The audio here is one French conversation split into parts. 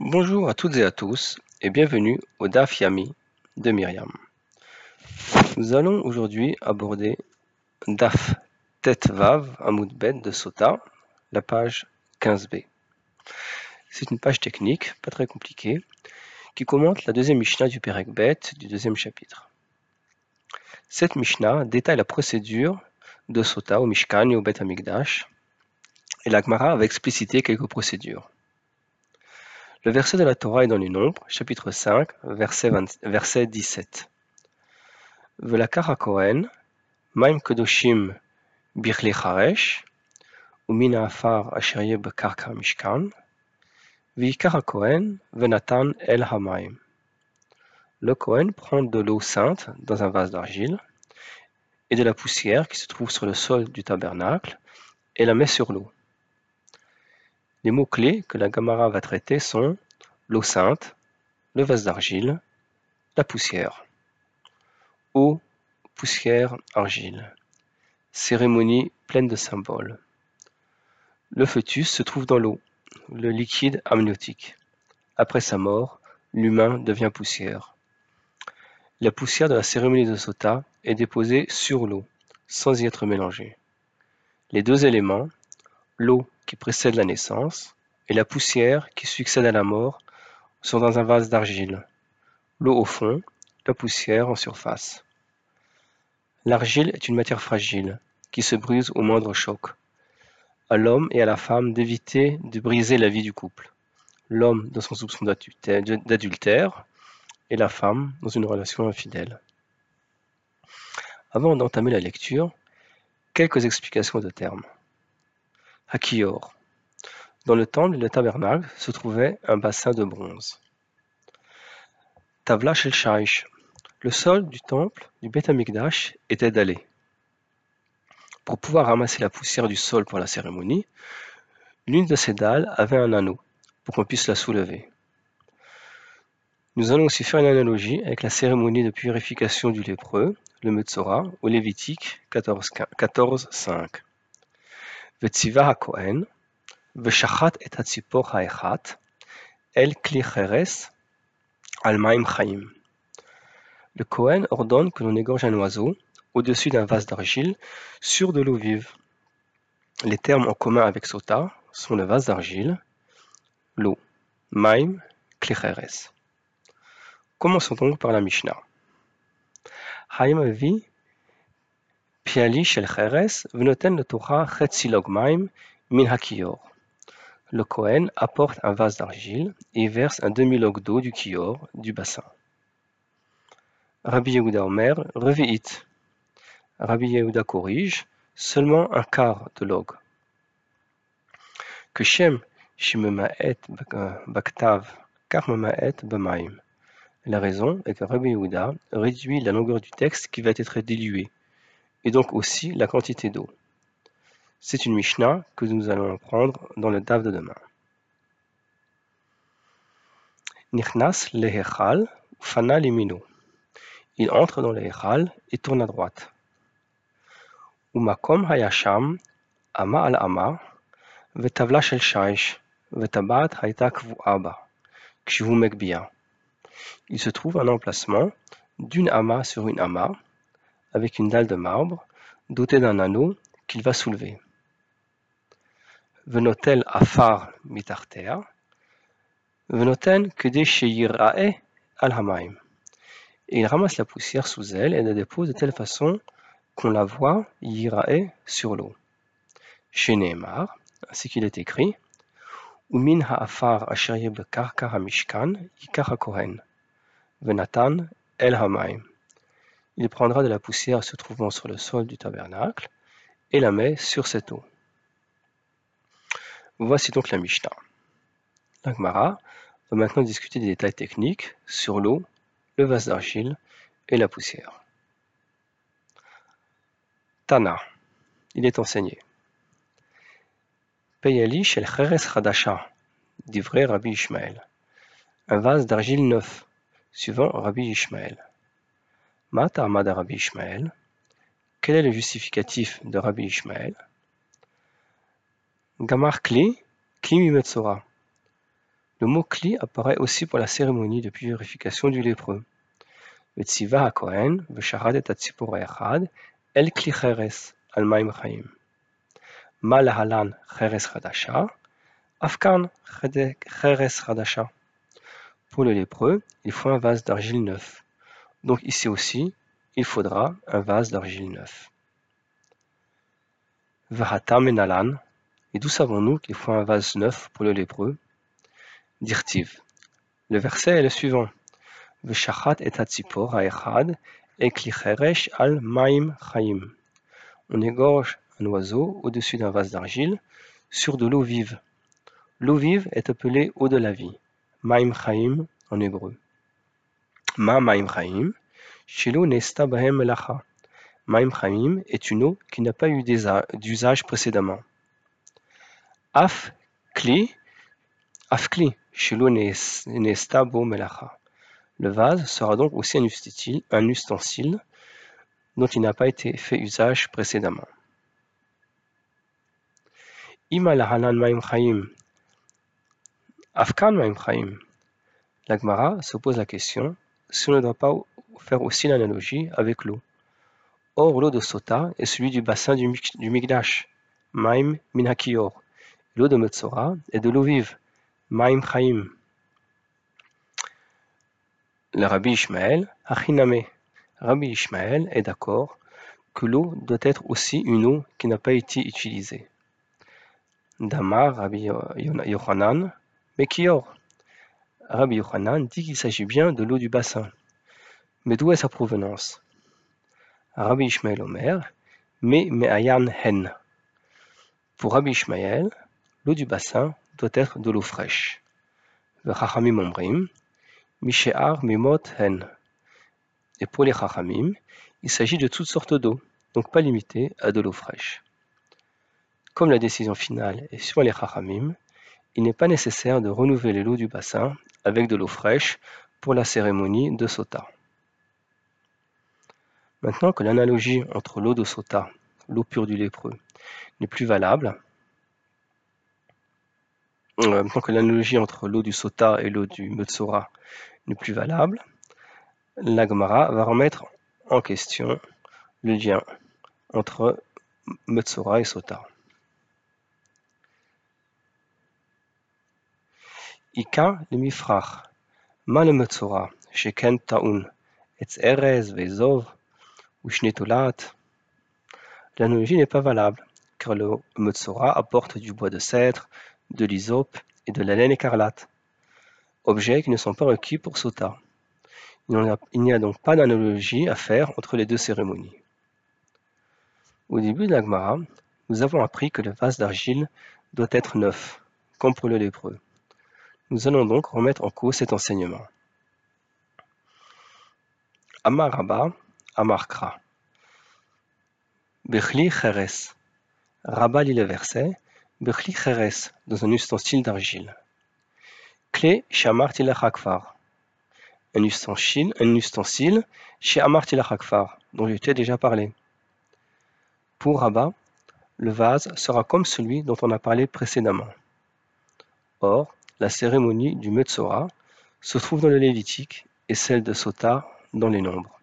Bonjour à toutes et à tous et bienvenue au Daf Yami de Myriam. Nous allons aujourd'hui aborder Daf Tet Vav Amoud de Sota, la page 15b. C'est une page technique, pas très compliquée, qui commente la deuxième Mishnah du Perek Bet du deuxième chapitre. Cette Mishnah détaille la procédure de Sota au Mishkan et au Bet Amigdash, et la Gemara va expliciter quelques procédures. Le verset de la Torah est dans les Nombres, chapitre 5, verset, 20, verset 17. Velakar Kohen, Maim Kodoshim Birle Charesh, Umina Afar Mishkan, Vikar Kohen, Venatan El Hamaim. Le Kohen prend de l'eau sainte dans un vase d'argile et de la poussière qui se trouve sur le sol du tabernacle et la met sur l'eau. Les mots-clés que la Gamara va traiter sont l'eau sainte, le vase d'argile, la poussière. Eau, poussière, argile. Cérémonie pleine de symboles. Le fœtus se trouve dans l'eau, le liquide amniotique. Après sa mort, l'humain devient poussière. La poussière de la cérémonie de Sota est déposée sur l'eau, sans y être mélangée. Les deux éléments, l'eau qui précède la naissance et la poussière qui succède à la mort, sont dans un vase d'argile. L'eau au fond, la poussière en surface. L'argile est une matière fragile, qui se brise au moindre choc. À l'homme et à la femme d'éviter de briser la vie du couple. L'homme dans son soupçon d'adultère et la femme dans une relation infidèle. Avant d'entamer la lecture, quelques explications de termes. Hakior. Dans le temple et le tabernacle se trouvait un bassin de bronze. Tavla shel Shaish. Le sol du temple du Beth Amikdash était dallé. Pour pouvoir ramasser la poussière du sol pour la cérémonie, l'une de ces dalles avait un anneau pour qu'on puisse la soulever. Nous allons aussi faire une analogie avec la cérémonie de purification du lépreux, le Metzora, au Lévitique 14.5. 14, וציווה הכהן, ושחט את הציפור האחת אל כלי חרס al maim chaim. Le Kohen ordonne que l'on égorge un oiseau au-dessus d'un vase d'argile sur de l'eau vive. Les termes en commun avec Sota sont le vase d'argile, l'eau, maim, klicheres. Commençons donc par la Mishnah. Haim vi piali shel cheres v'noten le Torah chetzilog maim min hakiyor. Le Kohen apporte un vase d'argile et verse un demi-log d'eau du kior, du bassin. Rabbi Yehuda Omer, revi'it. Rabbi Yehuda corrige, seulement un quart de log. Que Shem Shimema'et Baktav Karmema'et Bamaim. La raison est que Rabbi Yehuda réduit la longueur du texte qui va être dilué, et donc aussi la quantité d'eau. C'est une Mishnah que nous allons prendre dans le DAF de demain. Nichnas lehechal fana limino. Il entre dans l'Echal et tourne à droite. Umakom hayasham ama al ama vetavla shel shaish vetabat haita kvuaba kshivu mekbia. Il se trouve un emplacement d'une ama sur une ama avec une dalle de marbre, dotée d'un anneau, qu'il va soulever. Venotel afar mitarter, venoten kudeshiyirae al-hamaim. Et il ramasse la poussière sous elle et la dépose de telle façon qu'on la voit yirae sur l'eau. Chez ainsi qu'il est écrit, Umin ha'afar asher karkar mishkan yikar kohen, venatan el hamaim. Il prendra de la poussière se trouvant sur le sol du tabernacle et la met sur cette eau. Voici donc la Mishnah. La Gemara va maintenant discuter des détails techniques sur l'eau, le vase d'argile et la poussière. Tana, il est enseigné. Peyali shel cheres chadasha, vrai Rabbi Ishmael. Un vase d'argile neuf, suivant Rabbi Ishmael. Ma ta'amad Rabbi Ishmael Quel est le justificatif de Rabbi Ishmael? Gamar Kli, Kli Mimetsora. Le mot Kli apparaît aussi pour la cérémonie de purification du lépreux. Le Tziva Kohen, le Sharad et Echad, El Kli Cheres, Almaim Chaim. Ma Lahalan Cheres Radasha, Afkan Cheres Radasha. Pour le lépreux, il faut un vase d'argile neuf. Donc ici aussi, il faudra un vase d'argile neuf. Vahata menalan. Et d'où savons-nous qu'il faut un vase neuf pour le lépreux? Dirtiv. Le verset est le suivant. Veshachat et hatzipor ha'echad ekli cheresh al maim chaim. On égorge un oiseau au-dessus d'un vase d'argile sur de l'eau vive. L'eau vive est appelée eau de la vie. Maim chaim en hébreu. Ma maim chaim. Shelo nesta bahem. Maim est une eau qui n'a pas eu d'usage précédemment. Af kli. Af kli. Shelo nesta bo melacha. Le vase sera donc aussi un ustensile, un ustensile dont il n'a pas été fait usage précédemment. Ima lahanan maim. Afkan maim. L'Agmara se pose la question on ne doit pas faire aussi l'analogie avec l'eau. Or, l'eau de Sota est celui du bassin du, du Migdash, Maim Minakior. L'eau de Metzora est de l'eau vive, Maim Chaim. Le Rabbi Ishmael, Achiname. Rabbi Ishmael est d'accord que l'eau doit être aussi une eau qui n'a pas été utilisée. Damar, Rabbi Yochanan, Mekior. Rabbi Yochanan dit qu'il s'agit bien de l'eau du bassin. Mais d'où est sa provenance? Rabbi Ishmael Omer, mais Me'ayan Hen. Pour Rabbi Ishmael, l'eau du bassin doit être de l'eau fraîche. Le Chachamim Omrim, Mishe'ar Mimot Hen. Et pour les Chachamim, il s'agit de toutes sortes d'eau, donc pas limité à de l'eau fraîche. Comme la décision finale est sur les Chachamim, il n'est pas nécessaire de renouveler l'eau du bassin avec de l'eau fraîche pour la cérémonie de Sota. Maintenant que l'analogie entre l'eau de Sota, l'eau pure du lépreux, n'est plus valable, euh, maintenant que l'analogie entre l'eau du Sota et l'eau du Metzora n'est plus valable, l'Agmara va remettre en question le lien entre Metzora et Sota. L'analogie n'est pas valable, car le Metzora apporte du bois de cèdre, de l'hysope et de la laine écarlate, objets qui ne sont pas requis pour Sota. Il n'y a donc pas d'analogie à faire entre les deux cérémonies. Au début de l'Agmara, nous avons appris que le vase d'argile doit être neuf, comme pour le lépreux. Nous allons donc remettre en cause cet enseignement. Amaraba Amarkra. Bechli Cheres. Rabat lit le verset. Bechli Cheres, dans un ustensile d'argile. Clé chez Amartilachakfar. Un ustensile, un ustensile chez Amartilachakfar, dont je t'ai déjà parlé. Pour Rabat, le vase sera comme celui dont on a parlé précédemment. Or, la cérémonie du Metzora se trouve dans le Lévitique et celle de Sota dans les Nombres.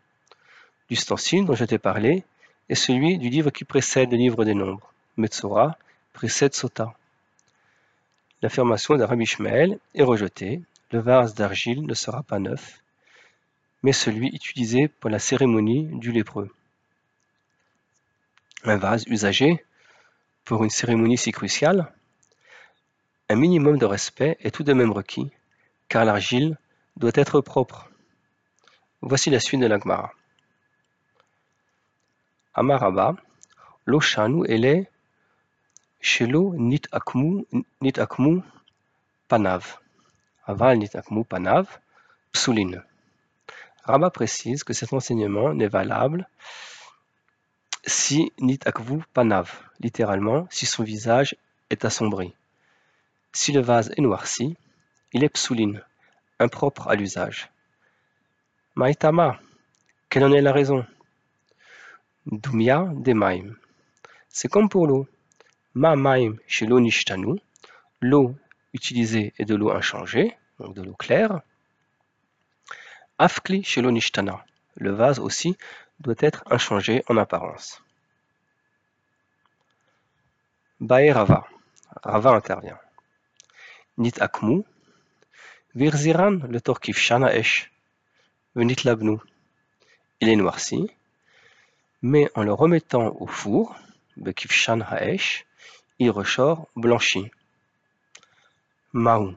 L'ustensile dont je t'ai parlé est celui du livre qui précède le livre des Nombres. Metzora précède Sota. L'affirmation de Rabbi Ishmael est rejetée. Le vase d'argile ne sera pas neuf, mais celui utilisé pour la cérémonie du lépreux. Un vase usagé pour une cérémonie si cruciale Un minimum de respect est tout de même requis, car l'argile doit être propre. Voici la suite de l'Agmara. Amaraba, Loshanu ele Shelo nit akmu nit akmu panav. Aval nit akmu panav, psoulin. Rabat précise que cet enseignement n'est valable si nit akvu panav, littéralement si son visage est assombri. Si le vase est noirci, il est psoulin, impropre à l'usage. Maïtama, quelle en est la raison? Dumia C'est comme pour l'eau. Ma maim chez l'eau l'eau utilisée est de l'eau inchangée, donc de l'eau claire. Afkli Shelonishtana. Le vase aussi doit être inchangé en apparence. Bae Rava. Rava intervient. Nit Akmu. Virziran le Torkif Shana Esh. Venit Labnu. Il est noirci, mais en le remettant au four, Bekifshan Haesh, il ressort blanchi. Maou.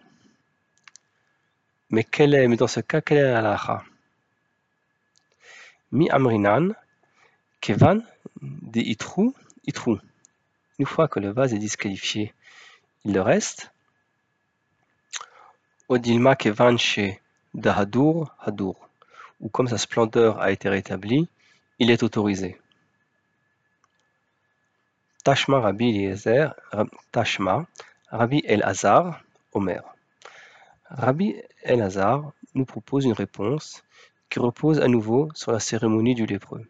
Mais quelle est, mais dans ce cas, quelle est la Mi amrinan, kevan, de itrou, itrou. Une fois que le vase est disqualifié, il le reste. Odilma kevan chez dahadur, hadur ou comme sa splendeur a été rétablie, il est autorisé. Tashma Rabbi Tashma, Rabbi El-Hazar, Omer. Rabbi El-Hazar nous propose une réponse qui repose à nouveau sur la cérémonie du lépreux.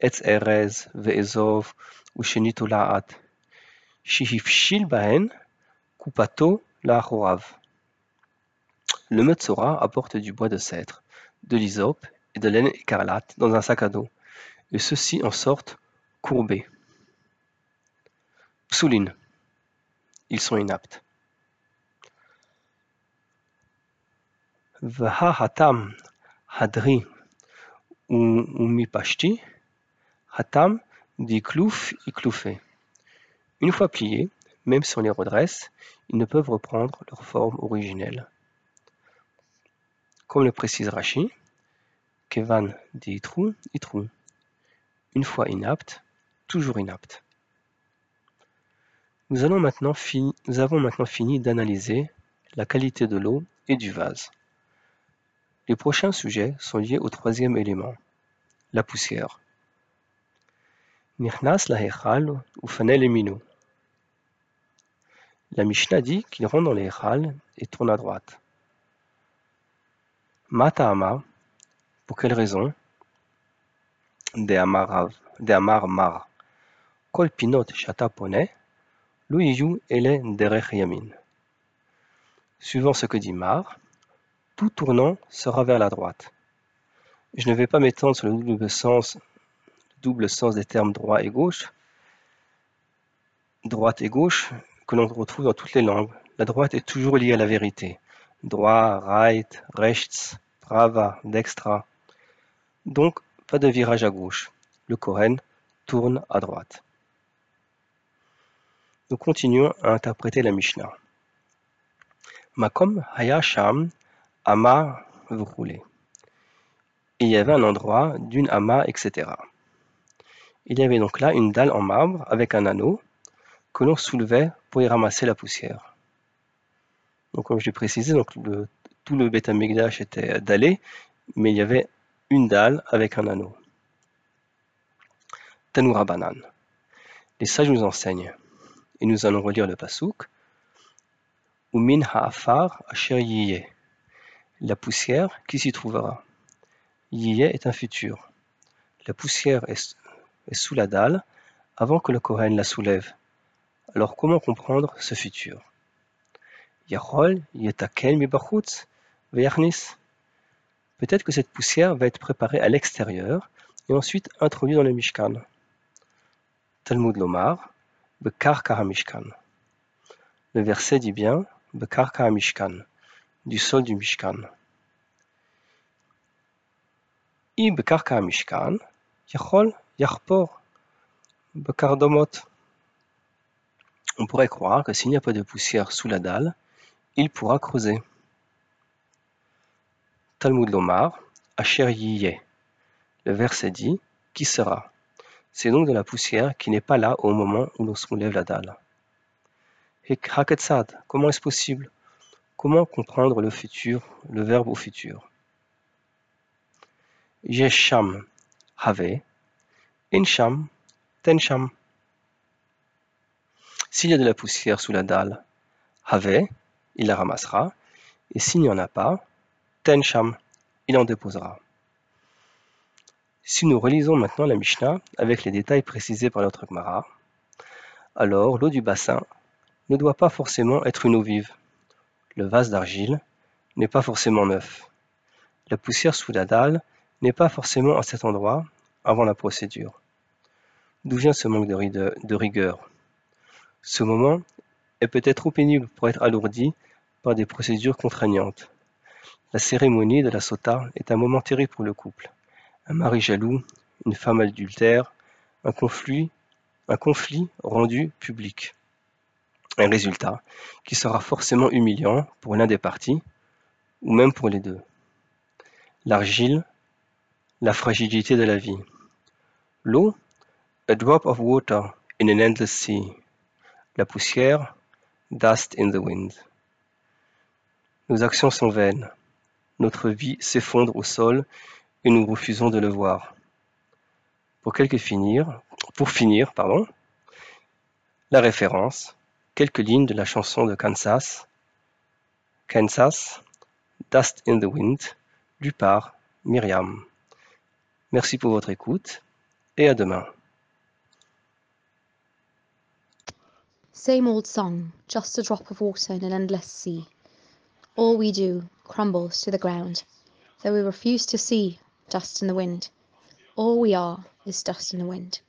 Etz Erez ve'ezov bahen kupato la'achorav. Le Metzora apporte du bois de cèdre de l'hysope et de laine écarlate dans un sac à dos, et ceux-ci en sortent courbés. Psoulin. Ils sont inaptes. hatam hadri ou mipashti hatam klouf ikloufé. Une fois pliés, même si on les redresse, ils ne peuvent reprendre leur forme originelle. Comme le précise Rashi, Kevan dit trou, itrou. Une fois inapte, toujours inapte. Nous, avons maintenant fini d'analyser la qualité de l'eau et du vase. Les prochains sujets sont liés au troisième élément, la poussière. Nirnas la ou fanel. La Mishnah dit qu'il rentre dans les et tourne à droite. Matahama, pour quelle raison? De Amar Mar. Kol pinot shata pone, luiyu ele derech yamin. Suivant ce que dit Mar, tout tournant sera vers la droite. Je ne vais pas m'étendre sur le double sens, double sens des termes droit et gauche. Droite et gauche, que l'on retrouve dans toutes les langues. La droite est toujours liée à la vérité. Droit, right, rechts, Rava, d'extra. Donc, pas de virage à gauche. Le Kohen tourne à droite. Nous continuons à interpréter la Mishnah. Makom Hayasham Ama Vroulet. Il y avait un endroit d'une ama, etc. Il y avait donc là une dalle en marbre avec un anneau que l'on soulevait pour y ramasser la poussière. Donc, comme je l'ai précisé, donc le tout le Beth était dallé, mais il y avait une dalle avec un anneau. Tanoura Banan. Les sages nous enseignent, et nous allons relire le pasouk. Umin ha'afar asher La poussière qui s'y trouvera? Yiyeh est un futur. La poussière est, sous la dalle avant que le Kohen la soulève. Alors comment comprendre ce futur? Yachol yetakel Peut-être que cette poussière va être préparée à l'extérieur et ensuite introduite dans le Mishkan. Talmud Lomar, Bekar Mishkan. Le verset dit bien Bekar Mishkan, du sol du Mishkan. I Bekar Mishkan, Yachol Bekar Domot. On pourrait croire que s'il n'y a pas de poussière sous la dalle, il pourra creuser. Talmud Lomar, Asher Le verset dit Qui sera? C'est donc de la poussière qui n'est pas là au moment où l'on soulève la dalle. Haketsad, comment est-ce possible? Comment comprendre le futur, le verbe au futur? Yesham, Have, Insham, Tensham. S'il y a de la poussière sous la dalle, Have, il la ramassera, et s'il n'y en a pas, Tensham, il en déposera. Si nous relisons maintenant la Mishnah avec les détails précisés par notre Gemara, alors l'eau du bassin ne doit pas forcément être une eau vive. Le vase d'argile n'est pas forcément neuf. La poussière sous la dalle n'est pas forcément à cet endroit avant la procédure. D'où vient ce manque de rigueur? Ce moment est peut-être trop pénible pour être alourdi par des procédures contraignantes. La cérémonie de la sota est un moment terrible pour le couple. Un mari jaloux, une femme adultère, un conflit, un conflit rendu public. Un résultat qui sera forcément humiliant pour l'un des partis, ou même pour les deux. L'argile, la fragilité de la vie. L'eau, a drop of water in an endless sea. La poussière, dust in the wind. Nos actions sont vaines. Notre vie s'effondre au sol et nous refusons de le voir. Pour, finir, pardon, la référence, quelques lignes de la chanson de Kansas, Kansas, Dust in the Wind, lu par Myriam. Merci pour votre écoute et à demain. Same old song, just a drop of water in an endless sea. All we do crumbles to the ground, though we refuse to see dust in the wind. All we are is dust in the wind.